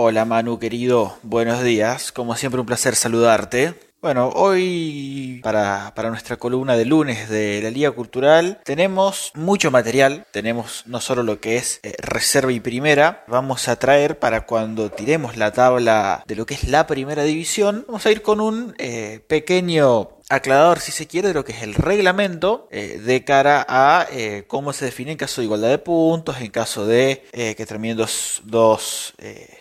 Hola Manu querido, buenos días, como siempre un placer saludarte. Bueno, hoy para, para, nuestra columna de lunes de la Liga Cultural tenemos mucho material, tenemos no solo lo que es eh, reserva y primera, vamos a traer para cuando tiremos la tabla de lo que es la primera división, vamos a ir con un eh, pequeño aclarador, si se quiere, de lo que es el reglamento eh, de cara a eh, cómo se define en caso de igualdad de puntos, en caso de eh, que terminen dos, dos,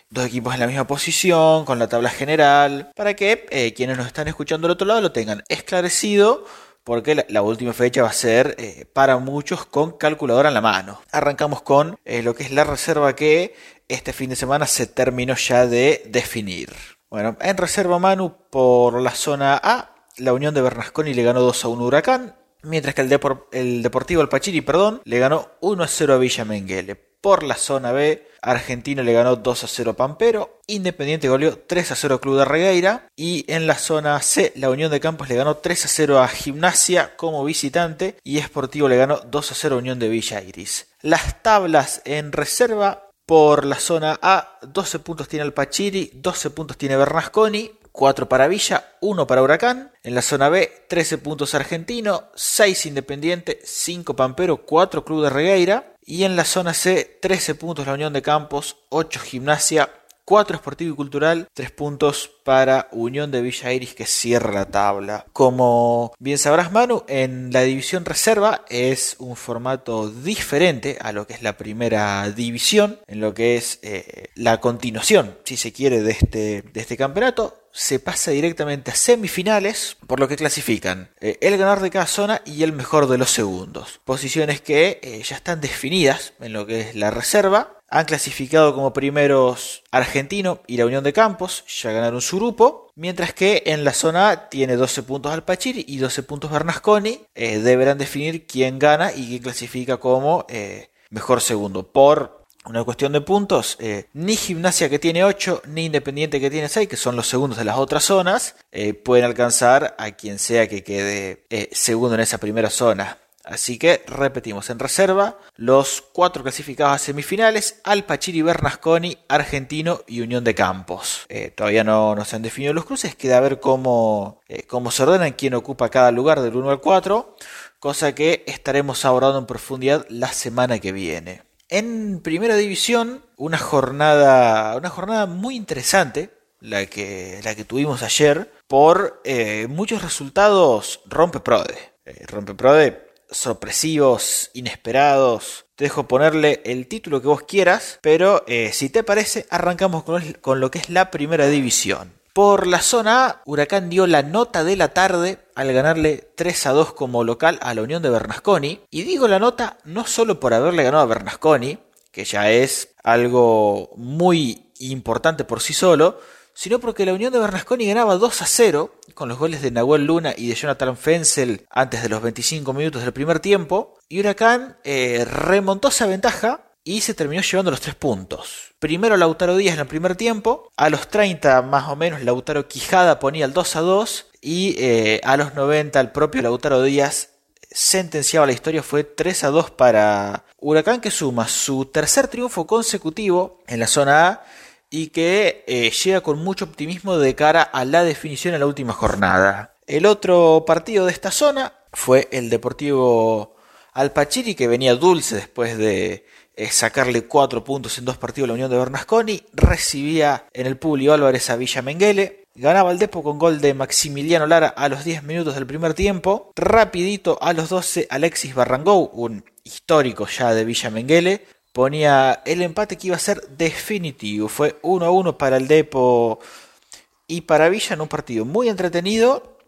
dos, equipos en la misma posición, con la tabla general, para que quienes nos están escuchando del otro lado lo tengan esclarecido. Porque la, última fecha va a ser para muchos con calculadora en la mano. Arrancamos con lo que es la reserva que este fin de semana se terminó ya de definir. Bueno, en reserva Manu por la zona A la Unión de Bernasconi le ganó 2 a 1 Huracán, mientras que el, el Deportivo Alpachiri perdón, le ganó 1 a 0 a Villa Menguele. Por la zona B, Argentino le ganó 2 a 0 a Pampero, Independiente goleó 3 a 0 Club de Regueira y en la zona C, la Unión de Campos le ganó 3 a 0 a Gimnasia como visitante y Esportivo le ganó 2 a 0 a Unión de Villa Iris. Las tablas en reserva por la zona A, 12 puntos tiene Alpachiri, 12 puntos tiene Bernasconi, 4 para Villa, 1 para Huracán. En la zona B, 13 puntos Argentino, 6 Independiente, 5 Pampero, 4 Club de Regueira. Y en la zona C, 13 puntos la Unión de Campos, 8 Gimnasia, 4 Esportivo y Cultural, 3 puntos para Unión de Villa Iris que cierra la tabla. Como bien sabrás Manu, en la división reserva es un formato diferente a lo que es la primera división, en lo que es eh, la continuación, si se quiere, de este, de este campeonato se pasa directamente a semifinales, por lo que clasifican eh, el ganador de cada zona y el mejor de los segundos. Posiciones que eh, ya están definidas en lo que es la reserva han clasificado como primeros Argentino y la Unión de Campos, ya ganaron su grupo, mientras que en la zona A tiene 12 puntos Alpachiri y 12 puntos Bernasconi. Eh, deberán definir quién gana y quién clasifica como eh, mejor segundo. Por una cuestión de puntos, eh, ni Gimnasia que tiene 8, ni Independiente que tiene 6, que son los segundos de las otras zonas, pueden alcanzar a quien sea que quede segundo en esa primera zona. Así que repetimos en reserva los cuatro clasificados a semifinales: Alpachiri, Bernasconi, Argentino y Unión de Campos. Eh, todavía no, se han definido los cruces, queda ver cómo, eh, cómo se ordenan, quién ocupa cada lugar del 1 al 4, cosa que estaremos abordando en profundidad la semana que viene. En primera división, una jornada, una jornada muy interesante, la que, la que tuvimos ayer, por eh, muchos resultados rompe prode. Sorpresivos, inesperados. Te dejo ponerle el título que vos quieras, pero eh, si te parece, arrancamos con, lo que es la primera división. Por la zona A, Huracán dio la nota de la tarde al ganarle 3 a 2 como local a la Unión de Bernasconi. Y digo la nota no solo por haberle ganado a Bernasconi, que ya es algo muy importante por sí solo, sino porque la Unión de Bernasconi ganaba 2 a 0 con los goles de Nahuel Luna y de Jonathan Fensel antes de los 25 minutos del primer tiempo, y Huracán eh, remontó esa ventaja y se terminó llevando los tres puntos. Primero Lautaro Díaz en el primer tiempo, a los 30 más o menos Lautaro Quijada ponía el 2 a 2 y eh, a los 90 el propio Lautaro Díaz sentenciaba la historia, fue 3 a 2 para Huracán que suma su tercer triunfo consecutivo en la zona A y que eh, llega con mucho optimismo de cara a la definición en la última jornada. El otro partido de esta zona fue el Deportivo Alpachiri, que venía dulce después de eh, sacarle cuatro puntos en dos partidos a la Unión de Bernasconi. Recibía en el Publio Álvarez a Villa Menguele. Ganaba el Depo con gol de Maximiliano Lara a los 10 minutos del primer tiempo. Rapidito a los 12 Alexis Barrangou, un histórico ya de Villa Menguele, ponía el empate que iba a ser definitivo. Fue 1 a 1 para el Depo y para Villa en un partido muy entretenido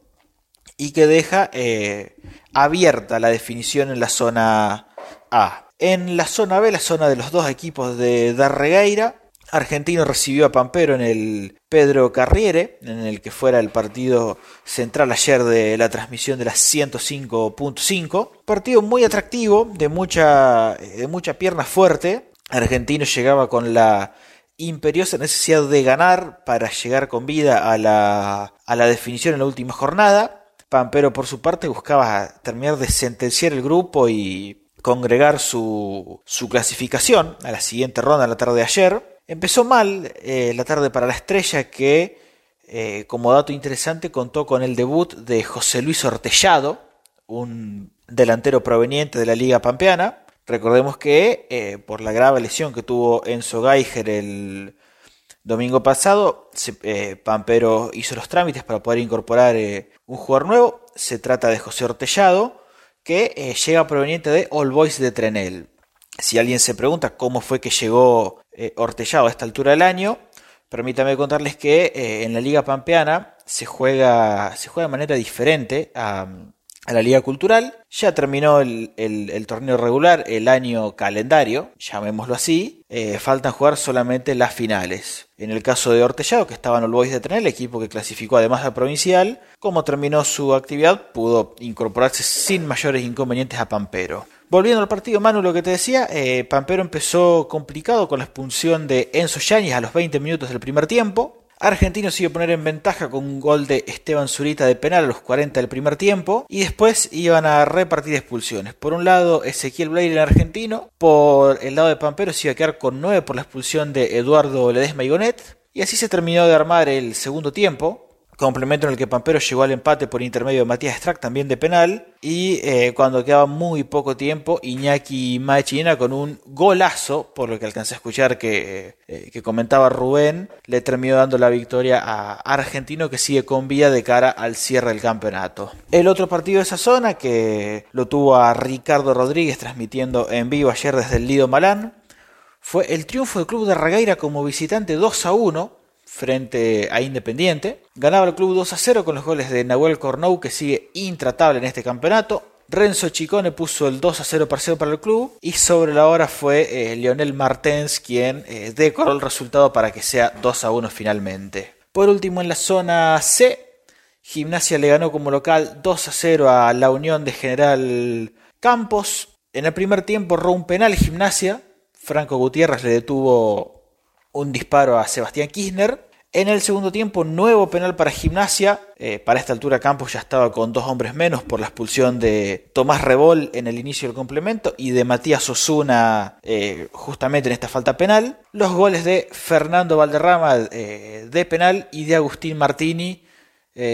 y que deja eh, abierta la definición en la zona A. En la zona B, la zona de los dos equipos de Darregueira, Argentino recibió a Pampero en el Pedro Carriere, en el que fuera el partido central ayer de la transmisión de las 105.5. Partido muy atractivo, de mucha, de mucha pierna fuerte. Argentino llegaba con la imperiosa necesidad de ganar para llegar con vida a la, a la definición en la última jornada. Pampero, por su parte, buscaba terminar de sentenciar el grupo y congregar su, su clasificación a la siguiente ronda la tarde de ayer. Empezó mal eh, la tarde para la estrella que, eh, como dato interesante, contó con el debut de José Luis Ortellado, un delantero proveniente de la Liga Pampeana. Recordemos que eh, por la grave lesión que tuvo Enzo Geiger el domingo pasado, Pampero hizo los trámites para poder incorporar un jugador nuevo. Se trata de José Ortellado, que llega proveniente de All Boys de Trenel. Si alguien se pregunta cómo fue que llegó eh, Ortellado a esta altura del año, permítame contarles que eh, en la Liga Pampeana se juega, se juega de manera diferente a, la Liga Cultural. Ya terminó el, torneo regular, el año calendario, llamémoslo así. Eh, faltan jugar solamente las finales. En el caso de Ortellado, que estaba en el Boys de Trenel, el equipo que clasificó además al provincial, como terminó su actividad, pudo incorporarse sin mayores inconvenientes a Pampero. Volviendo al partido, Manu, lo que te decía, eh, Pampero empezó complicado con la expulsión de Enzo Yáñez a los 20 minutos del primer tiempo. Argentino se iba a poner en ventaja con un gol de Esteban Zurita de penal a los 40 del primer tiempo y después iban a repartir expulsiones. Por un lado Ezequiel Blair el argentino, por el lado de Pampero se iba a quedar con 9 por la expulsión de Eduardo Ledesma y Gonet y así se terminó de armar el segundo tiempo complemento en el que Pampero llegó al empate por intermedio de Matías Strack, también de penal, y eh, cuando quedaba muy poco tiempo, Iñaki Machina con un golazo, por lo que alcancé a escuchar que, eh, que comentaba Rubén, le terminó dando la victoria a Argentino que sigue con vía de cara al cierre del campeonato. El otro partido de esa zona, que lo tuvo a Ricardo Rodríguez transmitiendo en vivo ayer desde el Lido Malán, fue el triunfo del club de Ragaira como visitante 2 a 1 frente a Independiente. Ganaba el club 2 a 0 con los goles de Nahuel Cornou, que sigue intratable en este campeonato. Renzo Chicone puso el 2 a 0 parcial para el club y sobre la hora fue eh, Lionel Martens quien eh, decoró el resultado para que sea 2 a 1 finalmente. Por último en la zona C, Gimnasia le ganó como local 2 a 0 a la Unión de General Campos. En el primer tiempo robó un penal Gimnasia. Franco Gutiérrez le detuvo un disparo a Sebastián Kirchner. En el segundo tiempo, nuevo penal para Gimnasia. Eh, para esta altura Campos ya estaba con dos hombres menos por la expulsión de Tomás Rebol en el inicio del complemento y de Matías Osuna eh, justamente en esta falta penal. Los goles de Fernando Valderrama eh, de penal y de Agustín Martini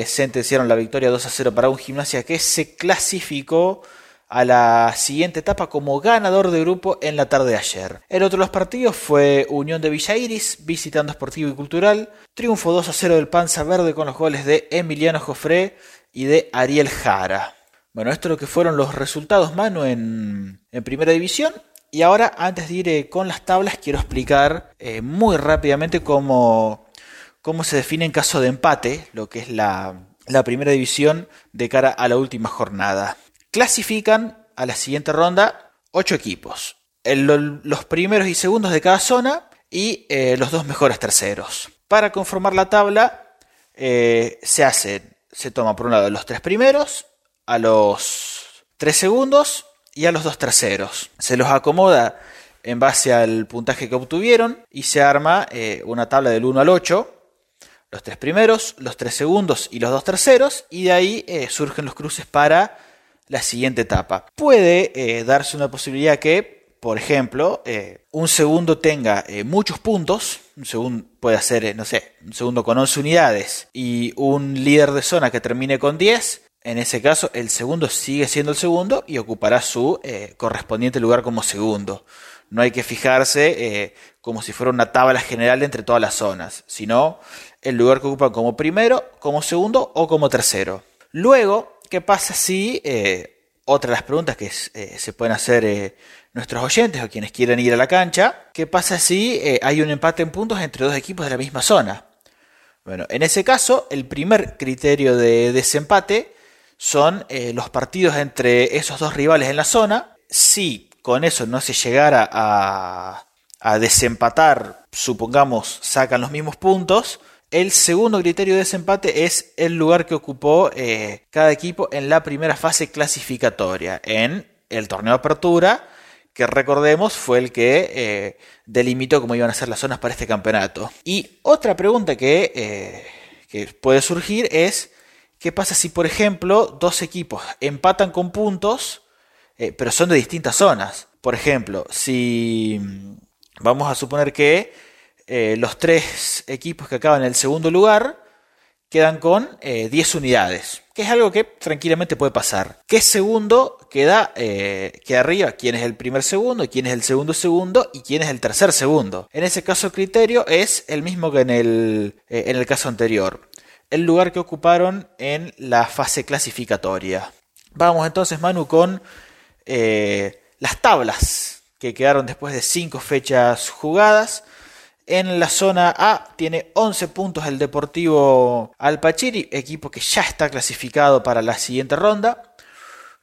sentenciaron la victoria 2 a 0 para un Gimnasia que se clasificó a la siguiente etapa como ganador de grupo en la tarde de ayer. El otro de los partidos fue Unión de Villa Iris, visitando Esportivo y Cultural. Triunfo 2 a 0 del Panza Verde con los goles de Emiliano Jofré y de Ariel Jara. Bueno, esto es lo que fueron los resultados, mano, en, Primera División. Y ahora, antes de ir eh, con las tablas, quiero explicar eh, muy rápidamente cómo, cómo se define en caso de empate lo que es la Primera División de cara a la última jornada clasifican a la siguiente ronda ocho equipos. los primeros y segundos de cada zona y eh, los dos mejores terceros. Para conformar la tabla eh, se hace, se toma por un lado los tres primeros, a los tres segundos y a los dos terceros. Se los acomoda en base al puntaje que obtuvieron y se arma eh, una tabla del 1 al 8. Los tres primeros, los tres segundos y los dos terceros. Y de ahí surgen los cruces para la siguiente etapa. Puede eh, darse una posibilidad que, por ejemplo, eh, un segundo tenga eh, muchos puntos, un segundo puede ser, no sé, un segundo con 11 unidades y un líder de zona que termine con 10. En ese caso, el segundo sigue siendo el segundo y ocupará su correspondiente lugar como segundo. No hay que fijarse como si fuera una tabla general entre todas las zonas, sino el lugar que ocupan como primero, como segundo o como tercero. Luego, ¿qué pasa si, eh, otra de las preguntas que eh, se pueden hacer eh, nuestros oyentes o quienes quieren ir a la cancha, ¿qué pasa si hay un empate en puntos entre dos equipos de la misma zona? Bueno, en ese caso, el primer criterio de desempate son los partidos entre esos dos rivales en la zona. Si con eso no se llegara a desempatar, supongamos, sacan los mismos puntos, el segundo criterio de desempate es el lugar que ocupó eh, cada equipo en la primera fase clasificatoria, en el torneo de apertura, que recordemos fue el que eh, delimitó cómo iban a ser las zonas para este campeonato. Y otra pregunta que, eh, que puede surgir es, ¿qué pasa si, por ejemplo, dos equipos empatan con puntos, pero son de distintas zonas? Por ejemplo, si vamos a suponer que eh, los tres equipos que acaban en el segundo lugar quedan con 10 unidades, que es algo que tranquilamente puede pasar. ¿Qué segundo queda, queda arriba? ¿Quién es el primer segundo? ¿Quién es el segundo segundo? ¿Y quién es el tercer segundo? En ese caso el criterio es el mismo que en el, en el caso anterior. El lugar que ocuparon en la fase clasificatoria. Vamos entonces, Manu, con las tablas que quedaron después de 5 fechas jugadas. En la zona A tiene 11 puntos el Deportivo Alpachiri, equipo que ya está clasificado para la siguiente ronda.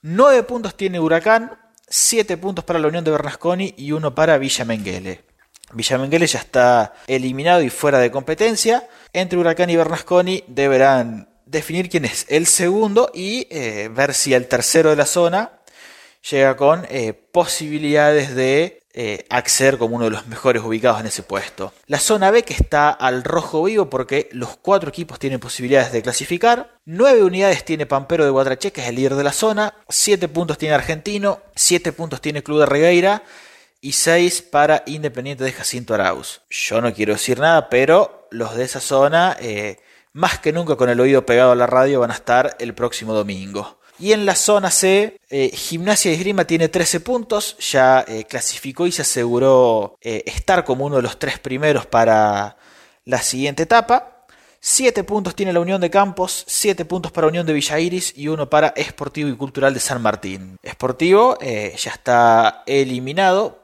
9 puntos tiene Huracán, 7 puntos para la Unión de Bernasconi y 1 para Villa Menguele. Villa Menguele ya está eliminado y fuera de competencia. Entre Huracán y Bernasconi deberán definir quién es el segundo y eh, ver si el tercero de la zona llega con eh, posibilidades de eh, como uno de los mejores ubicados en ese puesto. La zona B que está al rojo vivo porque los cuatro equipos tienen posibilidades de clasificar. Nueve unidades tiene Pampero de Guatrache, que es el líder de la zona. Siete puntos tiene Argentino. Siete puntos tiene Club de Regueira. Y seis para Independiente de Jacinto Arauz. Yo no quiero decir nada, pero los de esa zona, eh, más que nunca con el oído pegado a la radio, van a estar el próximo domingo. Y en la zona C, eh, Gimnasia y Esgrima tiene 13 puntos, ya eh, clasificó y se aseguró eh, estar como uno de los tres primeros para la siguiente etapa. 7 puntos tiene la Unión de Campos, 7 puntos para Unión de Villa Iris y uno para Esportivo y Cultural de San Martín. Esportivo ya está eliminado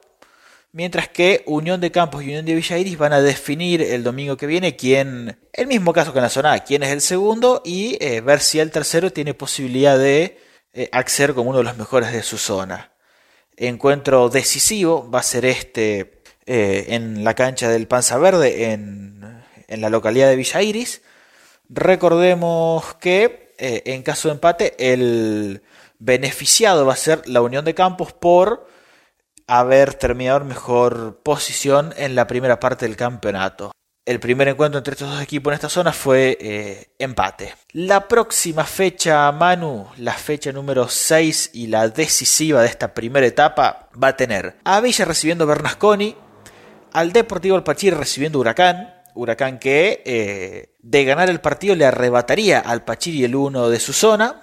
Mientras que Unión de Campos y Unión de Villa Iris van a definir el domingo que viene quién, el mismo caso que en la zona A, quién es el segundo y eh, ver si el tercero tiene posibilidad de eh, acceder como uno de los mejores de su zona. Encuentro decisivo va a ser este eh, en la cancha del Panza Verde en, en la localidad de Villa Iris. Recordemos que en caso de empate el beneficiado va a ser la Unión de Campos por haber terminado en mejor posición en la primera parte del campeonato. El primer encuentro entre estos dos equipos en esta zona fue eh, empate. La próxima fecha, Manu, la fecha número 6 y la decisiva de esta primera etapa, va a tener a Villa recibiendo Bernasconi, al Deportivo Alpachir recibiendo Huracán, Huracán que eh, de ganar el partido le arrebataría al Pachiri el uno de su zona,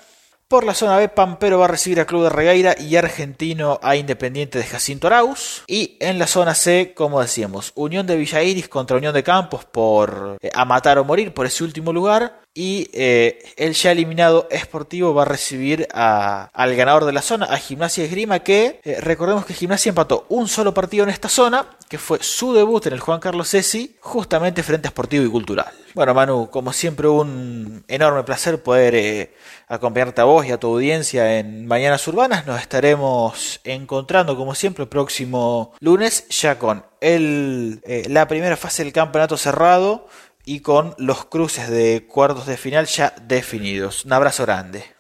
por la zona B, Pampero va a recibir a Club de Regueira y Argentino a Independiente de Jacinto Arauz. Y en la zona C, como decíamos, Unión de Villa Iris contra Unión de Campos por eh, a matar o morir por ese último lugar. Y eh, el ya eliminado Esportivo va a recibir al ganador de la zona, a Gimnasia Esgrima, que eh, recordemos que Gimnasia empató un solo partido en esta zona, que fue su debut en el Juan Carlos Cesi, justamente frente a Esportivo y Cultural. Bueno, Manu, como siempre, un enorme placer poder eh, acompañarte a vos y a tu audiencia en Mañanas Urbanas. Nos estaremos encontrando, como siempre, el próximo lunes, ya con el, la primera fase del campeonato cerrado y con los cruces de cuartos de final ya definidos. Un abrazo grande.